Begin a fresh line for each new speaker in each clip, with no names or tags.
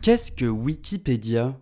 Qu'est-ce que Wikipédia?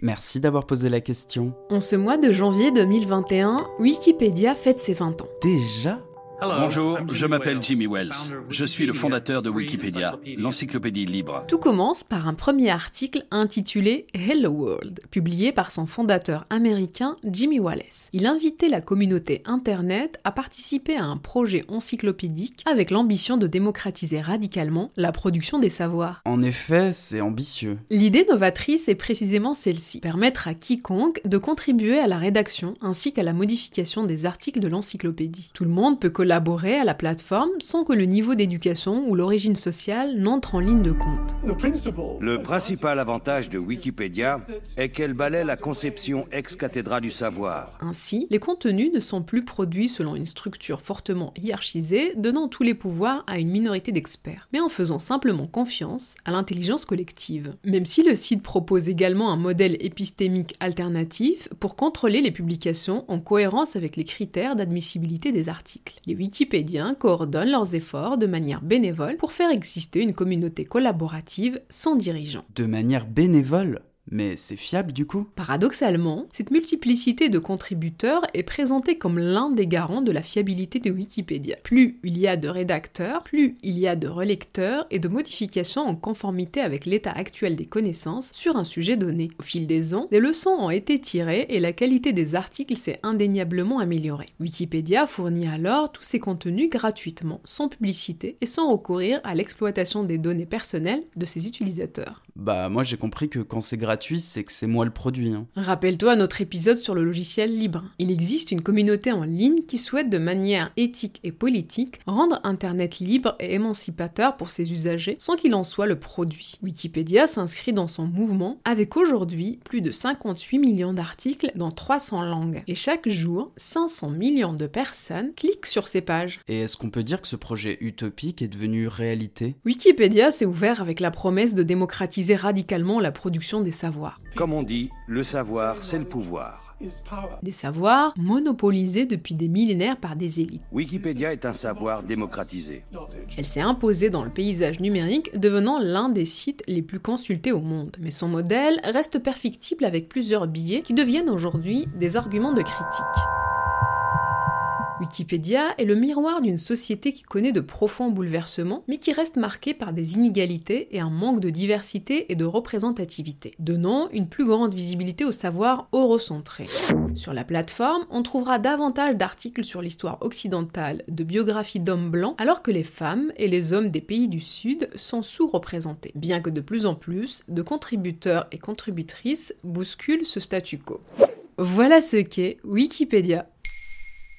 Merci d'avoir posé la question.
En ce mois de janvier 2021, Wikipédia fête ses 20 ans.
Déjà?
Bonjour, je m'appelle Jimmy Wells. Je suis le fondateur de Wikipédia, l'encyclopédie libre.
Tout commence par un premier article intitulé Hello World, publié par son fondateur américain Jimmy Wallace. Il invitait la communauté Internet à participer à un projet encyclopédique avec l'ambition de démocratiser radicalement la production des savoirs.
En effet, c'est ambitieux.
L'idée novatrice est précisément celle-ci, permettre à quiconque de contribuer à la rédaction ainsi qu'à la modification des articles de l'encyclopédie. Tout le monde peut collaborer collaborer à la plateforme sans que le niveau d'éducation ou l'origine sociale n'entre en ligne de compte.
Le principal avantage de Wikipédia est qu'elle balaie la conception ex-cathédra du savoir.
Ainsi, les contenus ne sont plus produits selon une structure fortement hiérarchisée, donnant tous les pouvoirs à une minorité d'experts, mais en faisant simplement confiance à l'intelligence collective. Même si le site propose également un modèle épistémique alternatif pour contrôler les publications en cohérence avec les critères d'admissibilité des articles. Les Wikipédiens coordonnent leurs efforts de manière bénévole pour faire exister une communauté collaborative sans dirigeant.
De manière bénévole? Mais c'est fiable du coup?
Paradoxalement, cette multiplicité de contributeurs est présentée comme l'un des garants de la fiabilité de Wikipédia. Plus il y a de rédacteurs, plus il y a de relecteurs et de modifications en conformité avec l'état actuel des connaissances sur un sujet donné. Au fil des ans, des leçons ont été tirées et la qualité des articles s'est indéniablement améliorée. Wikipédia fournit alors tous ses contenus gratuitement, sans publicité et sans recourir à l'exploitation des données personnelles de ses utilisateurs.
Bah moi j'ai compris que quand c'est gratuit, c'est que c'est moi le produit. Hein.
Rappelle-toi notre épisode sur le logiciel libre. Il existe une communauté en ligne qui souhaite de manière éthique et politique rendre Internet libre et émancipateur pour ses usagers sans qu'il en soit le produit. Wikipédia s'inscrit dans son mouvement avec aujourd'hui plus de 58 millions d'articles dans 300 langues. Et chaque jour, 500 millions de personnes cliquent sur ces pages.
Et est-ce qu'on peut dire que ce projet utopique est devenu réalité?
Wikipédia s'est ouvert avec la promesse de démocratiser radicalement la production des savoirs.
Comme on dit, le savoir, c'est le pouvoir.
Des savoirs monopolisés depuis des millénaires par des élites.
Wikipédia est un savoir démocratisé.
Elle s'est imposée dans le paysage numérique, devenant l'un des sites les plus consultés au monde. Mais son modèle reste perfectible avec plusieurs biais qui deviennent aujourd'hui des arguments de critique. Wikipédia est le miroir d'une société qui connaît de profonds bouleversements, mais qui reste marquée par des inégalités et un manque de diversité et de représentativité, donnant une plus grande visibilité au savoir eurocentré. Sur la plateforme, on trouvera davantage d'articles sur l'histoire occidentale, de biographies d'hommes blancs, alors que les femmes et les hommes des pays du Sud sont sous-représentés, bien que de plus en plus de contributeurs et contributrices bousculent ce statu quo. Voilà ce qu'est Wikipédia.